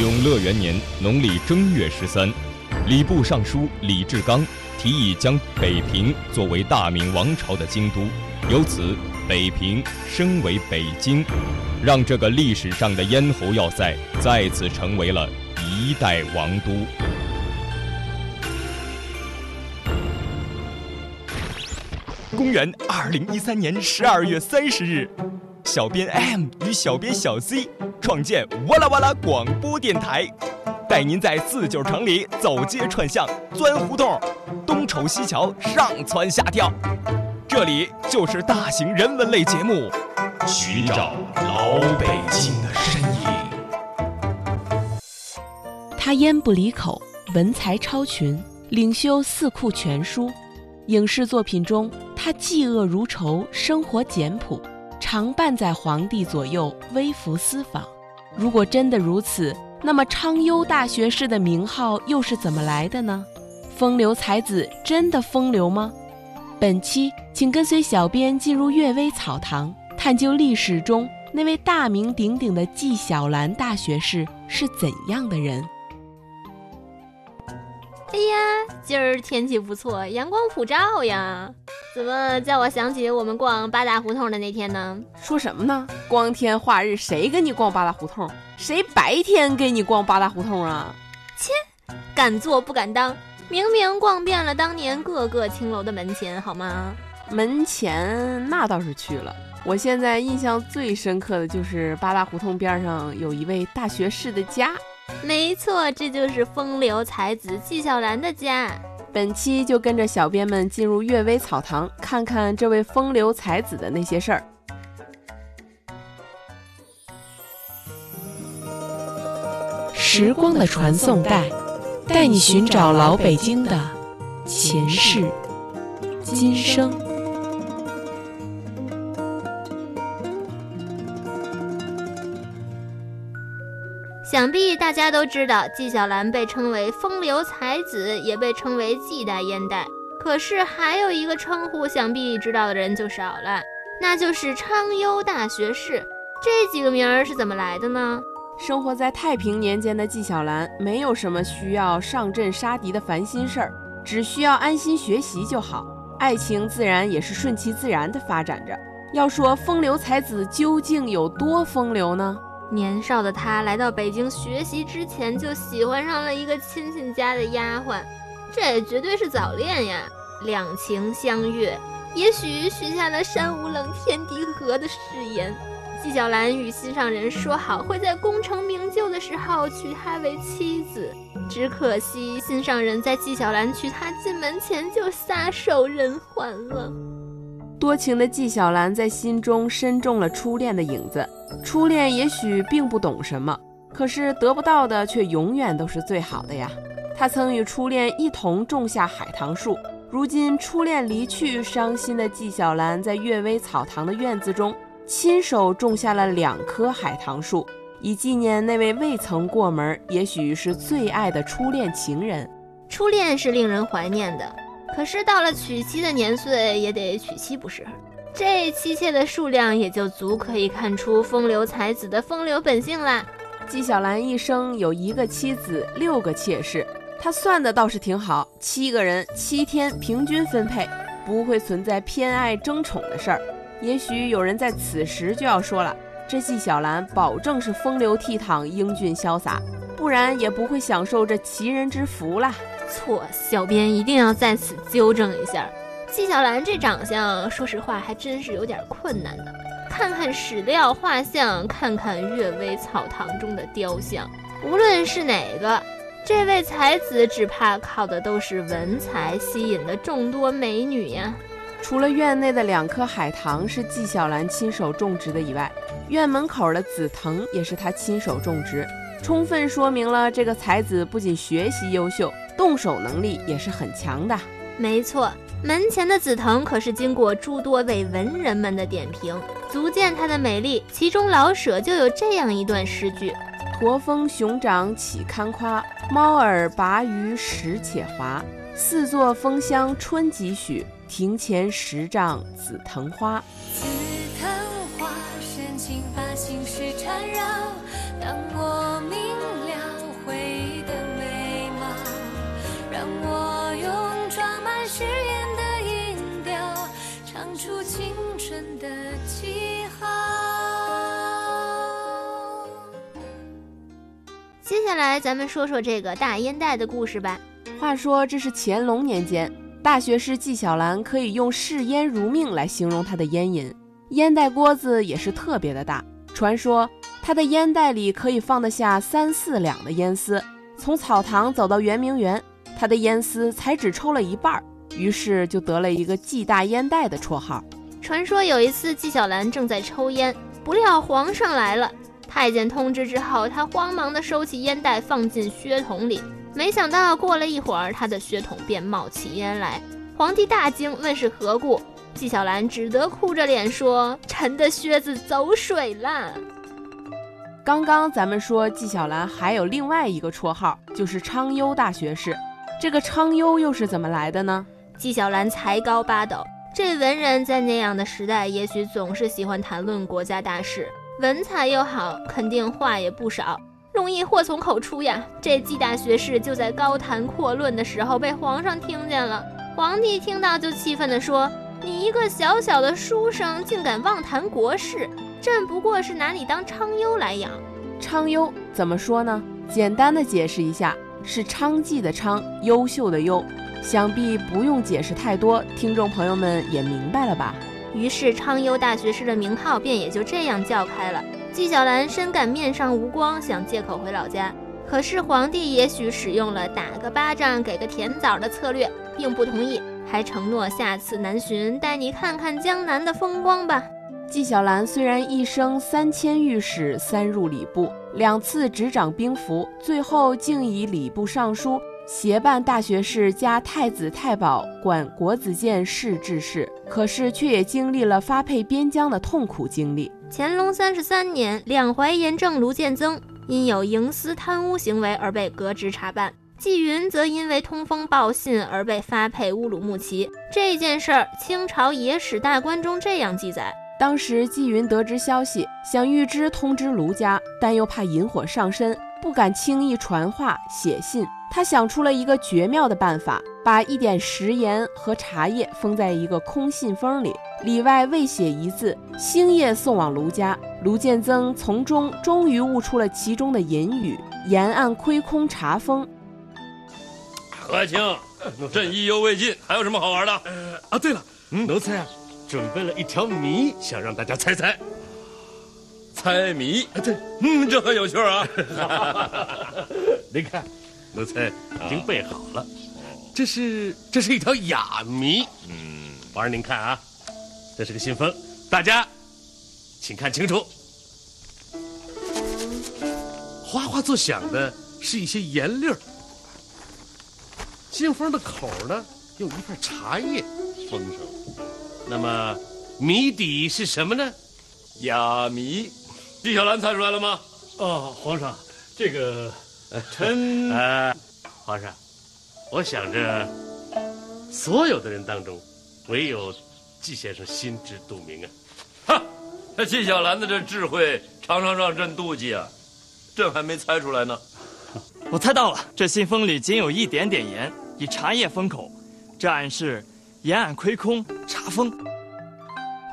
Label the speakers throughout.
Speaker 1: 永乐元年农历正月十三，礼部尚书李志刚提议将北平作为大明王朝的京都，由此北平升为北京，让这个历史上的咽喉要塞再次成为了一代王都。
Speaker 2: 公元二零一三年十二月三十日，小编 M 与小编小 Z 创建哇啦哇啦广播电台，带您在四九城里走街串巷、钻胡同，东瞅西瞧、上蹿下跳。这里就是大型人文类节目，寻找老北京的身影。
Speaker 3: 他烟不离口，文才超群，领修四库全书。影视作品中，他嫉恶如仇，生活简朴，常伴在皇帝左右，微服私访。如果真的如此，那么昌幽大学士的名号又是怎么来的呢？风流才子真的风流吗？本期请跟随小编进入阅微草堂，探究历史中那位大名鼎鼎的纪晓岚大学士是怎样的人。
Speaker 4: 哎呀，今儿天气不错，阳光普照呀！怎么叫我想起我们逛八大胡同的那天呢？
Speaker 3: 说什么呢？光天化日，谁跟你逛八大胡同？谁白天跟你逛八大胡同啊？
Speaker 4: 切，敢做不敢当！明明逛遍了当年各个青楼的门前，好吗？
Speaker 3: 门前那倒是去了。我现在印象最深刻的就是八大胡同边上有一位大学士的家。
Speaker 4: 没错，这就是风流才子纪晓岚的家。
Speaker 3: 本期就跟着小编们进入阅微草堂，看看这位风流才子的那些事儿。时光的传送带，带你寻找老北京的前世今生。
Speaker 4: 想必大家都知道，纪晓岚被称为风流才子，也被称为纪代烟袋。可是还有一个称呼，想必知道的人就少了，那就是昌优大学士。这几个名儿是怎么来的呢？
Speaker 3: 生活在太平年间的纪晓岚，没有什么需要上阵杀敌的烦心事儿，只需要安心学习就好。爱情自然也是顺其自然地发展着。要说风流才子究竟有多风流呢？
Speaker 4: 年少的他来到北京学习之前，就喜欢上了一个亲戚家的丫鬟，这也绝对是早恋呀！两情相悦，也许许下了“山无棱，天地合”的誓言。纪晓岚与心上人说好，会在功成名就的时候娶她为妻子，只可惜心上人在纪晓岚娶她进门前就撒手人寰了。
Speaker 3: 多情的纪晓岚在心中深种了初恋的影子。初恋也许并不懂什么，可是得不到的却永远都是最好的呀。他曾与初恋一同种下海棠树，如今初恋离去，伤心的纪晓岚在阅微草堂的院子中亲手种下了两棵海棠树，以纪念那位未曾过门，也许是最爱的初恋情人。
Speaker 4: 初恋是令人怀念的。可是到了娶妻的年岁，也得娶妻不是？这妻妾的数量也就足可以看出风流才子的风流本性啦。
Speaker 3: 纪晓岚一生有一个妻子，六个妾室，他算的倒是挺好，七个人，七天平均分配，不会存在偏爱争宠的事儿。也许有人在此时就要说了，这纪晓岚保证是风流倜傥、英俊潇洒，不然也不会享受这奇人之福啦。
Speaker 4: 错，小编一定要在此纠正一下，纪晓岚这长相，说实话还真是有点困难的。看看史料画像，看看阅微草堂中的雕像，无论是哪个，这位才子只怕靠的都是文才吸引了众多美女呀。
Speaker 3: 除了院内的两棵海棠是纪晓岚亲手种植的以外，院门口的紫藤也是他亲手种植，充分说明了这个才子不仅学习优秀。动手能力也是很强的，
Speaker 4: 没错。门前的紫藤可是经过诸多位文人们的点评，足见它的美丽。其中老舍就有这样一段诗句：“
Speaker 3: 驼峰熊掌岂堪夸，猫耳拔鱼食且滑。四座枫香春几许，庭前十丈紫藤花。”
Speaker 4: 下来咱们说说这个大烟袋的故事吧。
Speaker 3: 话说这是乾隆年间，大学士纪晓岚可以用视烟如命来形容他的烟瘾。烟袋锅子也是特别的大，传说他的烟袋里可以放得下三四两的烟丝。从草堂走到圆明园，他的烟丝才只抽了一半，于是就得了一个“纪大烟袋”的绰号。
Speaker 4: 传说有一次纪晓岚正在抽烟，不料皇上来了。太监通知之后，他慌忙地收起烟袋，放进靴筒里。没想到过了一会儿，他的靴筒便冒起烟来。皇帝大惊，问是何故。纪晓岚只得哭着脸说：“臣的靴子走水了。”
Speaker 3: 刚刚咱们说纪晓岚还有另外一个绰号，就是昌幽大学士。这个昌幽又是怎么来的呢？
Speaker 4: 纪晓岚才高八斗，这文人在那样的时代，也许总是喜欢谈论国家大事。文采又好，肯定话也不少，容易祸从口出呀。这季大学士就在高谈阔论的时候被皇上听见了。皇帝听到就气愤地说：“你一个小小的书生，竟敢妄谈国事！朕不过是拿你当昌优来养。”
Speaker 3: 昌优怎么说呢？简单的解释一下，是昌妓的昌，优秀的优。想必不用解释太多，听众朋友们也明白了吧？
Speaker 4: 于是昌优大学士的名号便也就这样叫开了。纪晓岚深感面上无光，想借口回老家。可是皇帝也许使用了打个巴掌给个甜枣的策略，并不同意，还承诺下次南巡带你看看江南的风光吧。
Speaker 3: 纪晓岚虽然一生三迁御史，三入礼部，两次执掌兵符，最后竟以礼部尚书。协办大学士加太子太保，管国子监事治事，可是却也经历了发配边疆的痛苦经历。
Speaker 4: 乾隆三十三年，两淮盐政卢建增因有营私贪污行为而被革职查办，纪云则因为通风报信而被发配乌鲁木齐。这件事儿，清朝野史大观中这样记载：
Speaker 3: 当时纪云得知消息，想预知通知卢家，但又怕引火上身，不敢轻易传话写信。他想出了一个绝妙的办法，把一点食盐和茶叶封在一个空信封里，里外未写一字，星夜送往卢家。卢建增从中终于悟出了其中的隐语：沿岸亏空茶封。
Speaker 5: 何爱卿，朕意犹未尽，还有什么好玩的？
Speaker 6: 啊，对了，奴才啊，准备了一条谜，想让大家猜猜。
Speaker 5: 猜谜？
Speaker 6: 对，
Speaker 5: 嗯，这很有趣啊。
Speaker 6: 您看。奴才已经备好了，这是这是一条哑谜。嗯，皇上您看啊，这是个信封，大家请看清楚。哗哗作响的是一些盐粒儿，信封的口呢用一片茶叶封上。那么谜底是什么呢？
Speaker 5: 哑谜。纪晓岚猜出来了吗？
Speaker 6: 哦，皇上，这个。臣呃，皇上，我想着，所有的人当中，唯有纪先生心知肚明啊。
Speaker 5: 哈，那纪晓岚的这智慧，常常让朕妒忌啊。朕还没猜出来呢。
Speaker 2: 我猜到了，这信封里仅有一点点盐，以茶叶封口，这暗示沿岸亏空，查封。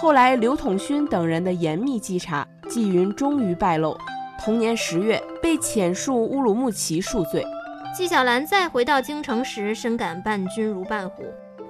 Speaker 3: 后来刘统勋等人的严密稽查，纪云终于败露。同年十月，被遣戍乌鲁木齐赎罪。
Speaker 4: 纪晓岚再回到京城时，深感伴君如伴虎，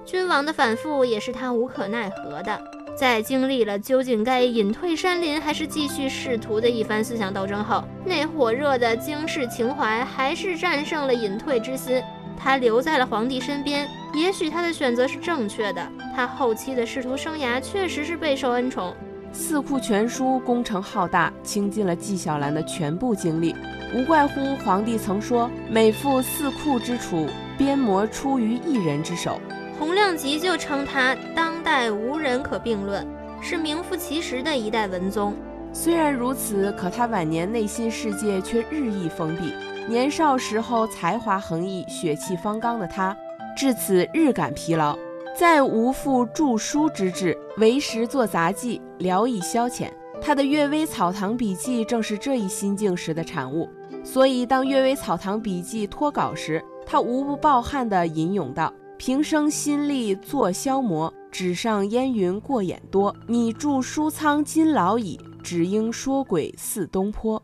Speaker 4: 君王的反复也是他无可奈何的。在经历了究竟该隐退山林还是继续仕途的一番思想斗争后，那火热的经世情怀还是战胜了隐退之心。他留在了皇帝身边，也许他的选择是正确的。他后期的仕途生涯确实是备受恩宠。
Speaker 3: 《四库全书》工程浩大，倾尽了纪晓岚的全部精力，无怪乎皇帝曾说：“每负四库之楚，编摹出于一人之手。”
Speaker 4: 洪亮吉就称他当代无人可并论，是名副其实的一代文宗。
Speaker 3: 虽然如此，可他晚年内心世界却日益封闭。年少时候才华横溢、血气方刚的他，至此日感疲劳。再无复著书之志，为时作杂记，聊以消遣。他的《阅微草堂笔记》正是这一心境时的产物。所以，当《阅微草堂笔记》脱稿时，他无不抱憾地吟咏道：“平生心力作消磨，纸上烟云过眼多。你著书仓今老矣，只应说鬼似东坡。”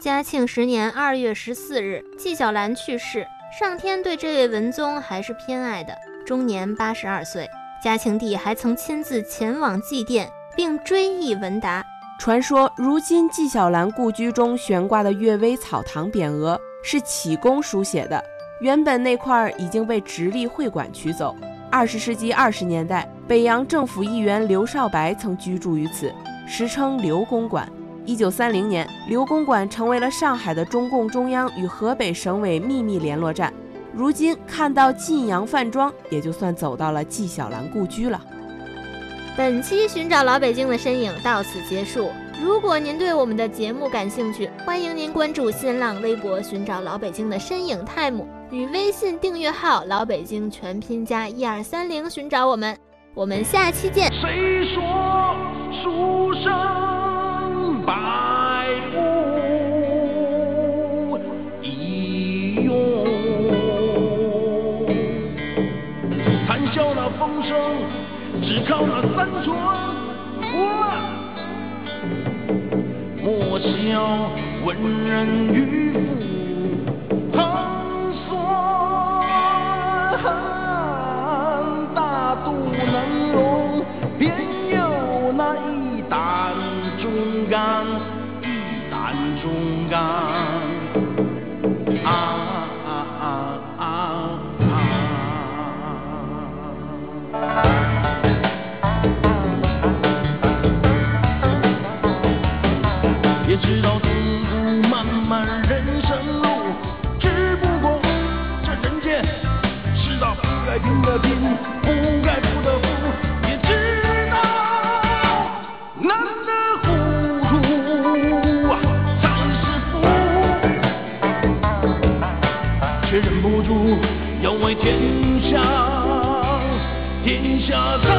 Speaker 4: 嘉庆十年二月十四日，纪晓岚去世。上天对这位文宗还是偏爱的，终年八十二岁。嘉庆帝还曾亲自前往祭奠，并追忆文达。
Speaker 3: 传说，如今纪晓岚故居中悬挂的阅微草堂匾额是启功书写的，原本那块已经被直隶会馆取走。二十世纪二十年代，北洋政府议员刘少白曾居住于此，时称刘公馆。一九三零年，刘公馆成为了上海的中共中央与河北省委秘密联络站。如今看到晋阳饭庄，也就算走到了纪晓岚故居了。
Speaker 4: 本期寻找老北京的身影到此结束。如果您对我们的节目感兴趣，欢迎您关注新浪微博“寻找老北京的身影 time” 与微信订阅号“老北京全拼加一二三零”寻找我们。我们下期见。
Speaker 7: 谁说书生莫笑文人与为天下天下。